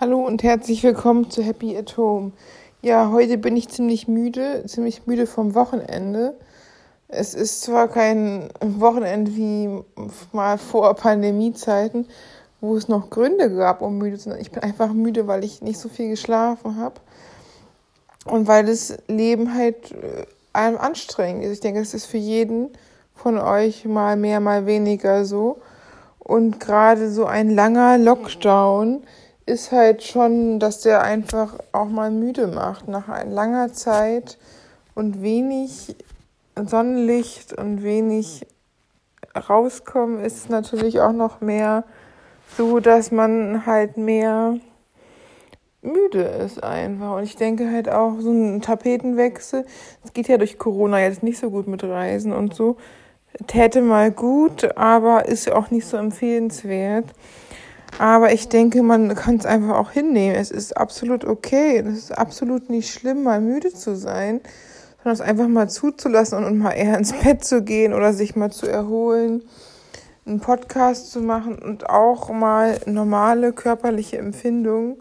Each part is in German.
Hallo und herzlich willkommen zu Happy at Home. Ja, heute bin ich ziemlich müde, ziemlich müde vom Wochenende. Es ist zwar kein Wochenende wie mal vor Pandemiezeiten, wo es noch Gründe gab, um müde zu sein. Ich bin einfach müde, weil ich nicht so viel geschlafen habe und weil das Leben halt äh, einem anstrengend ist. Ich denke, es ist für jeden von euch mal mehr, mal weniger so. Und gerade so ein langer Lockdown ist halt schon, dass der einfach auch mal müde macht nach langer Zeit und wenig Sonnenlicht und wenig rauskommen, ist natürlich auch noch mehr so, dass man halt mehr müde ist einfach. Und ich denke halt auch, so ein Tapetenwechsel, es geht ja durch Corona jetzt nicht so gut mit Reisen und so, täte mal gut, aber ist auch nicht so empfehlenswert. Aber ich denke, man kann es einfach auch hinnehmen. Es ist absolut okay. Es ist absolut nicht schlimm, mal müde zu sein, sondern es einfach mal zuzulassen und mal eher ins Bett zu gehen oder sich mal zu erholen, einen Podcast zu machen und auch mal normale körperliche Empfindungen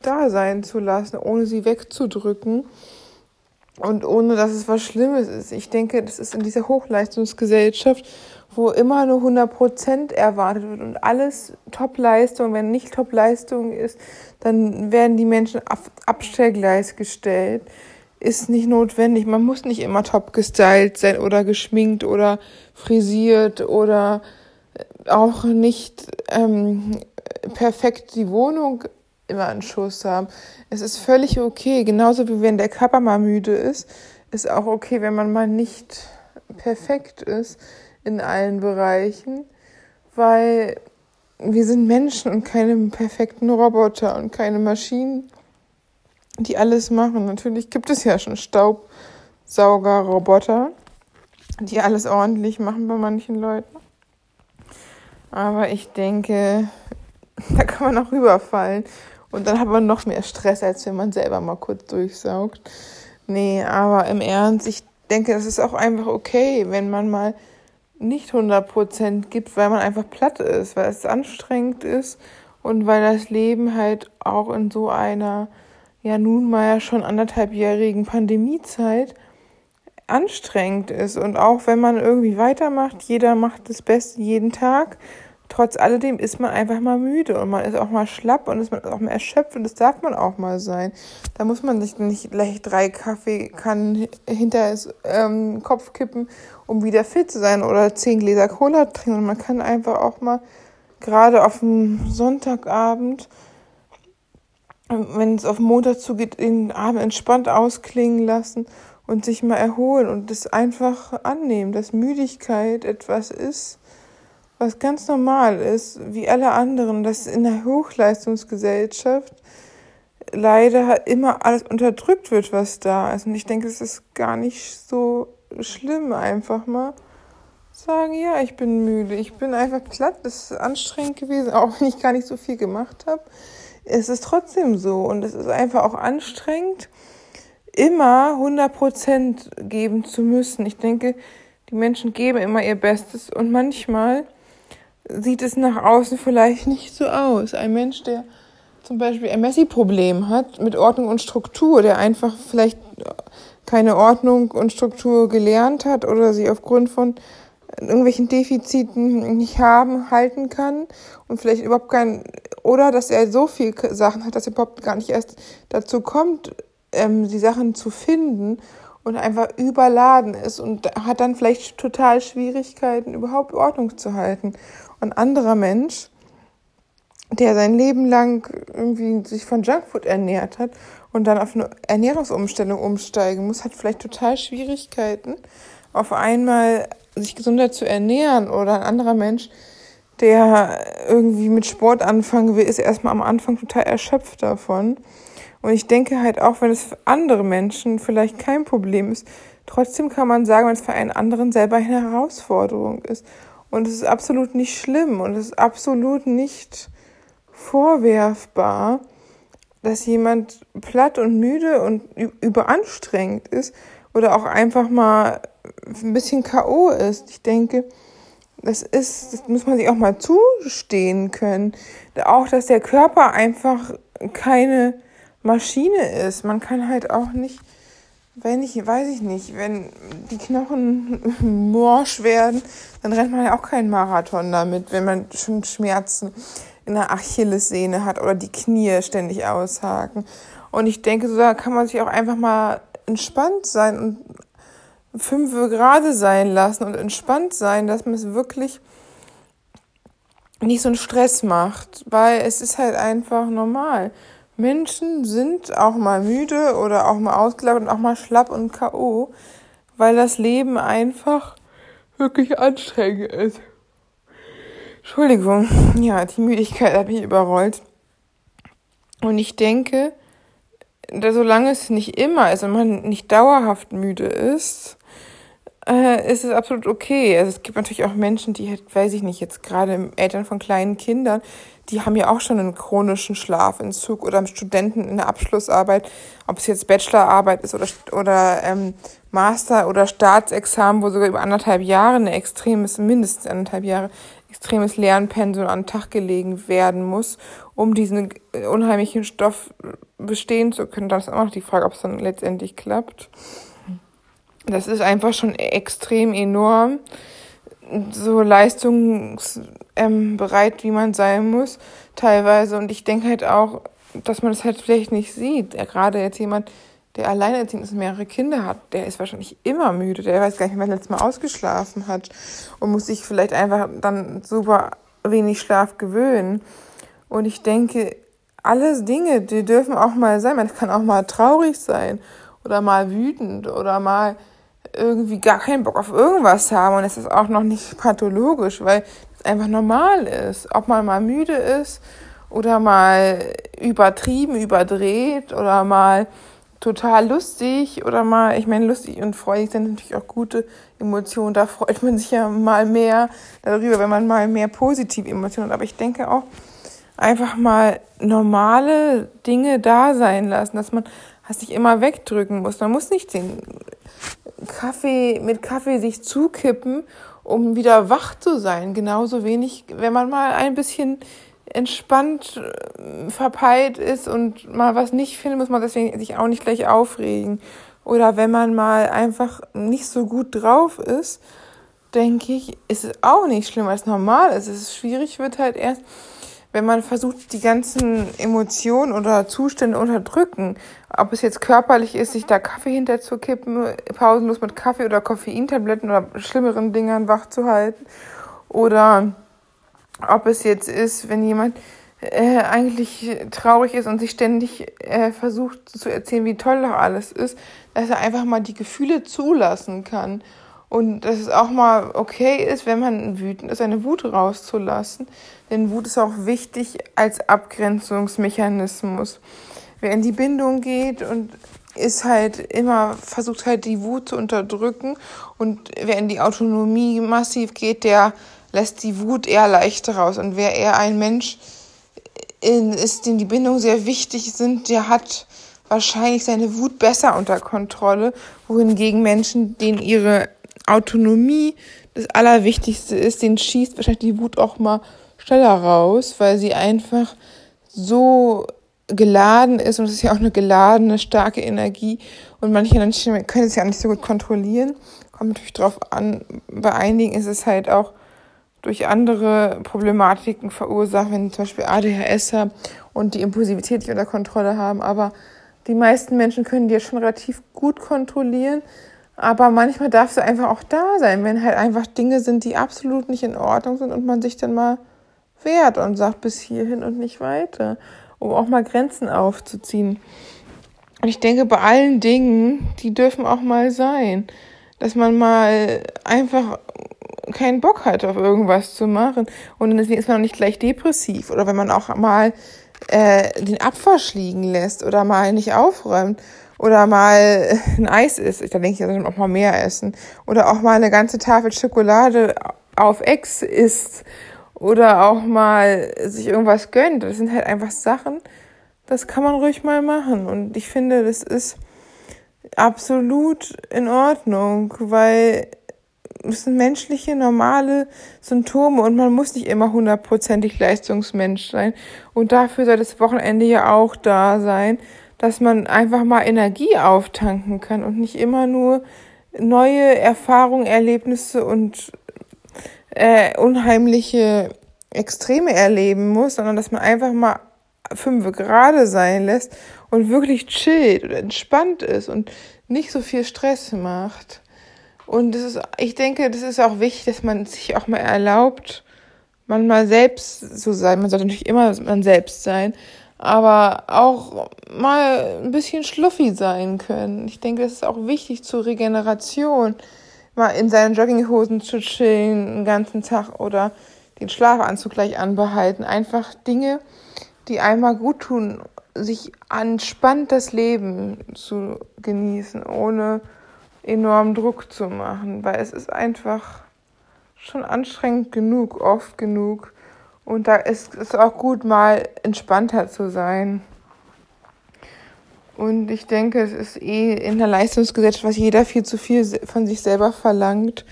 da sein zu lassen, ohne sie wegzudrücken und ohne dass es was Schlimmes ist. Ich denke, das ist in dieser Hochleistungsgesellschaft wo immer nur 100% erwartet wird und alles Top-Leistung, wenn nicht Top-Leistung ist, dann werden die Menschen auf Abstellgleis gestellt. Ist nicht notwendig. Man muss nicht immer top gestylt sein oder geschminkt oder frisiert oder auch nicht ähm, perfekt die Wohnung immer in Schuss haben. Es ist völlig okay. Genauso wie wenn der Körper mal müde ist, ist auch okay, wenn man mal nicht perfekt ist in allen Bereichen, weil wir sind Menschen und keine perfekten Roboter und keine Maschinen, die alles machen. Natürlich gibt es ja schon Staubsaugerroboter, die alles ordentlich machen bei manchen Leuten. Aber ich denke, da kann man auch rüberfallen. Und dann hat man noch mehr Stress, als wenn man selber mal kurz durchsaugt. Nee, aber im Ernst, ich denke, es ist auch einfach okay, wenn man mal nicht 100% gibt, weil man einfach platt ist, weil es anstrengend ist und weil das Leben halt auch in so einer, ja nun mal schon anderthalbjährigen Pandemiezeit anstrengend ist. Und auch wenn man irgendwie weitermacht, jeder macht das Beste jeden Tag, trotz alledem ist man einfach mal müde und man ist auch mal schlapp und ist man auch mal erschöpft und das darf man auch mal sein. Da muss man sich nicht gleich drei Kaffeekannen hinter das ähm, Kopf kippen, um wieder fit zu sein oder zehn Gläser Cola trinken. Und man kann einfach auch mal gerade auf dem Sonntagabend, wenn es auf Montag zugeht, den Abend entspannt ausklingen lassen und sich mal erholen und das einfach annehmen, dass Müdigkeit etwas ist, was ganz normal ist, wie alle anderen, dass in der Hochleistungsgesellschaft leider immer alles unterdrückt wird, was da ist. Und ich denke, es ist gar nicht so schlimm, einfach mal sagen, ja, ich bin müde, ich bin einfach platt, es ist anstrengend gewesen, auch wenn ich gar nicht so viel gemacht habe. Es ist trotzdem so und es ist einfach auch anstrengend, immer 100% geben zu müssen. Ich denke, die Menschen geben immer ihr Bestes und manchmal sieht es nach außen vielleicht nicht so aus. Ein Mensch, der zum Beispiel ein Messi-Problem hat mit Ordnung und Struktur, der einfach vielleicht keine Ordnung und Struktur gelernt hat oder sie aufgrund von irgendwelchen Defiziten nicht haben, halten kann und vielleicht überhaupt kein, oder dass er so viel Sachen hat, dass er überhaupt gar nicht erst dazu kommt, ähm, die Sachen zu finden und einfach überladen ist und hat dann vielleicht total Schwierigkeiten, überhaupt Ordnung zu halten ein anderer Mensch, der sein Leben lang irgendwie sich von Junkfood ernährt hat und dann auf eine Ernährungsumstellung umsteigen muss, hat vielleicht total Schwierigkeiten, auf einmal sich gesünder zu ernähren oder ein anderer Mensch, der irgendwie mit Sport anfangen will, ist erstmal am Anfang total erschöpft davon. Und ich denke halt auch, wenn es für andere Menschen vielleicht kein Problem ist, trotzdem kann man sagen, wenn es für einen anderen selber eine Herausforderung ist. Und es ist absolut nicht schlimm und es ist absolut nicht vorwerfbar, dass jemand platt und müde und überanstrengend ist oder auch einfach mal ein bisschen K.O. ist. Ich denke, das ist, das muss man sich auch mal zustehen können. Auch, dass der Körper einfach keine Maschine ist. Man kann halt auch nicht, wenn ich, weiß ich nicht, wenn die Knochen morsch werden, dann rennt man ja auch keinen Marathon damit, wenn man schon Schmerzen in der Achillessehne hat oder die Knie ständig aushaken. Und ich denke, so da kann man sich auch einfach mal entspannt sein und fünf gerade sein lassen und entspannt sein, dass man es wirklich nicht so einen Stress macht, weil es ist halt einfach normal. Menschen sind auch mal müde oder auch mal ausgelaugt und auch mal schlapp und K.O., weil das Leben einfach wirklich anstrengend ist. Entschuldigung, ja, die Müdigkeit hat mich überrollt. Und ich denke, solange es nicht immer ist und man nicht dauerhaft müde ist, äh, ist es absolut okay. Also es gibt natürlich auch Menschen, die, weiß ich nicht, jetzt gerade Eltern von kleinen Kindern, die haben ja auch schon einen chronischen Schlafentzug oder Studenten in der Abschlussarbeit, ob es jetzt Bachelorarbeit ist oder, oder ähm, Master- oder Staatsexamen, wo sogar über anderthalb Jahre eine extremes, mindestens anderthalb Jahre, extremes Lernpensum an den Tag gelegen werden muss, um diesen unheimlichen Stoff bestehen zu können. Da ist auch noch die Frage, ob es dann letztendlich klappt. Das ist einfach schon extrem enorm. So leistungsbereit, wie man sein muss, teilweise. Und ich denke halt auch, dass man das halt vielleicht nicht sieht. Gerade jetzt jemand, der alleinerziehend ist und mehrere Kinder hat, der ist wahrscheinlich immer müde. Der weiß gar nicht, wann er letztes Mal ausgeschlafen hat und muss sich vielleicht einfach dann super wenig Schlaf gewöhnen. Und ich denke, alle Dinge, die dürfen auch mal sein. Man kann auch mal traurig sein oder mal wütend oder mal irgendwie gar keinen Bock auf irgendwas haben. Und es ist auch noch nicht pathologisch, weil es einfach normal ist. Ob man mal müde ist oder mal übertrieben, überdreht oder mal total lustig oder mal, ich meine, lustig und freudig sind natürlich auch gute Emotionen. Da freut man sich ja mal mehr darüber, wenn man mal mehr positive Emotionen hat. Aber ich denke auch, einfach mal normale Dinge da sein lassen, dass man das nicht immer wegdrücken muss. Man muss nicht den Kaffee mit Kaffee sich zukippen, um wieder wach zu sein. Genauso wenig, wenn man mal ein bisschen entspannt äh, verpeilt ist und mal was nicht findet, muss man deswegen sich auch nicht gleich aufregen. Oder wenn man mal einfach nicht so gut drauf ist, denke ich, ist es auch nicht schlimm, als normal ist. Es ist schwierig, wird halt erst, wenn man versucht, die ganzen Emotionen oder Zustände unterdrücken. Ob es jetzt körperlich ist, sich da Kaffee hinterzukippen, pausenlos mit Kaffee oder Koffeintabletten oder schlimmeren Dingern wach zu halten. Oder ob es jetzt ist, wenn jemand äh, eigentlich traurig ist und sich ständig äh, versucht zu erzählen, wie toll doch alles ist, dass er einfach mal die Gefühle zulassen kann. Und dass es auch mal okay ist, wenn man wütend ist, seine Wut rauszulassen. Denn Wut ist auch wichtig als Abgrenzungsmechanismus. Wer in die Bindung geht und ist halt immer, versucht halt die Wut zu unterdrücken. Und wer in die Autonomie massiv geht, der lässt die Wut eher leichter raus. Und wer eher ein Mensch ist, dem die Bindung sehr wichtig sind, der hat wahrscheinlich seine Wut besser unter Kontrolle, wohingegen Menschen, denen ihre Autonomie das Allerwichtigste ist, den schießt wahrscheinlich die Wut auch mal schneller raus, weil sie einfach so geladen ist und es ist ja auch eine geladene, starke Energie und manche Menschen können es ja nicht so gut kontrollieren. Kommt natürlich drauf an, bei einigen ist es halt auch durch andere Problematiken verursacht, wenn sie zum Beispiel ADHS haben und die Impulsivität nicht unter Kontrolle haben. Aber die meisten Menschen können die ja schon relativ gut kontrollieren. Aber manchmal darf sie einfach auch da sein, wenn halt einfach Dinge sind, die absolut nicht in Ordnung sind und man sich dann mal wehrt und sagt bis hierhin und nicht weiter, um auch mal Grenzen aufzuziehen. Und ich denke, bei allen Dingen, die dürfen auch mal sein, dass man mal einfach keinen Bock hat, auf irgendwas zu machen. Und deswegen ist man auch nicht gleich depressiv. Oder wenn man auch mal äh, den Abwasch liegen lässt oder mal nicht aufräumt oder mal ein Eis isst. Da denke ich, also auch mal mehr essen. Oder auch mal eine ganze Tafel Schokolade auf Ex isst. Oder auch mal sich irgendwas gönnt. Das sind halt einfach Sachen, das kann man ruhig mal machen. Und ich finde, das ist absolut in Ordnung, weil das sind menschliche, normale Symptome und man muss nicht immer hundertprozentig Leistungsmensch sein. Und dafür soll das Wochenende ja auch da sein, dass man einfach mal Energie auftanken kann und nicht immer nur neue Erfahrungen, Erlebnisse und äh, unheimliche Extreme erleben muss, sondern dass man einfach mal fünf gerade sein lässt und wirklich chillt und entspannt ist und nicht so viel Stress macht. Und das ist, ich denke, das ist auch wichtig, dass man sich auch mal erlaubt, man mal selbst zu sein. Man sollte natürlich immer man selbst sein, aber auch mal ein bisschen schluffig sein können. Ich denke, das ist auch wichtig zur Regeneration, mal in seinen Jogginghosen zu chillen den ganzen Tag oder den Schlafanzug gleich anbehalten. Einfach Dinge, die einmal gut tun, sich entspannt das Leben zu genießen, ohne enormen Druck zu machen, weil es ist einfach schon anstrengend genug, oft genug. Und da ist es auch gut, mal entspannter zu sein. Und ich denke, es ist eh in der Leistungsgesellschaft, was jeder viel zu viel von sich selber verlangt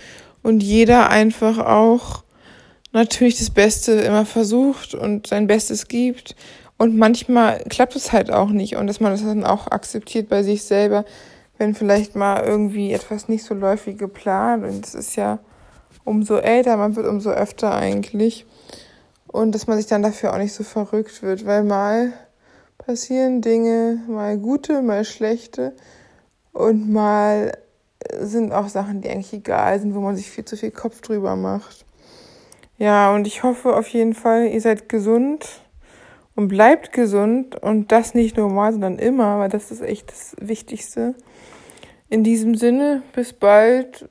und jeder einfach auch natürlich das Beste immer versucht und sein Bestes gibt. Und manchmal klappt es halt auch nicht und dass man das dann auch akzeptiert bei sich selber, wenn vielleicht mal irgendwie etwas nicht so läuft wie geplant. Und es ist ja umso älter, man wird umso öfter eigentlich. Und dass man sich dann dafür auch nicht so verrückt wird, weil mal passieren Dinge, mal gute, mal schlechte. Und mal sind auch Sachen, die eigentlich egal sind, wo man sich viel zu viel Kopf drüber macht. Ja, und ich hoffe auf jeden Fall, ihr seid gesund und bleibt gesund und das nicht nur mal, sondern immer, weil das ist echt das Wichtigste. In diesem Sinne, bis bald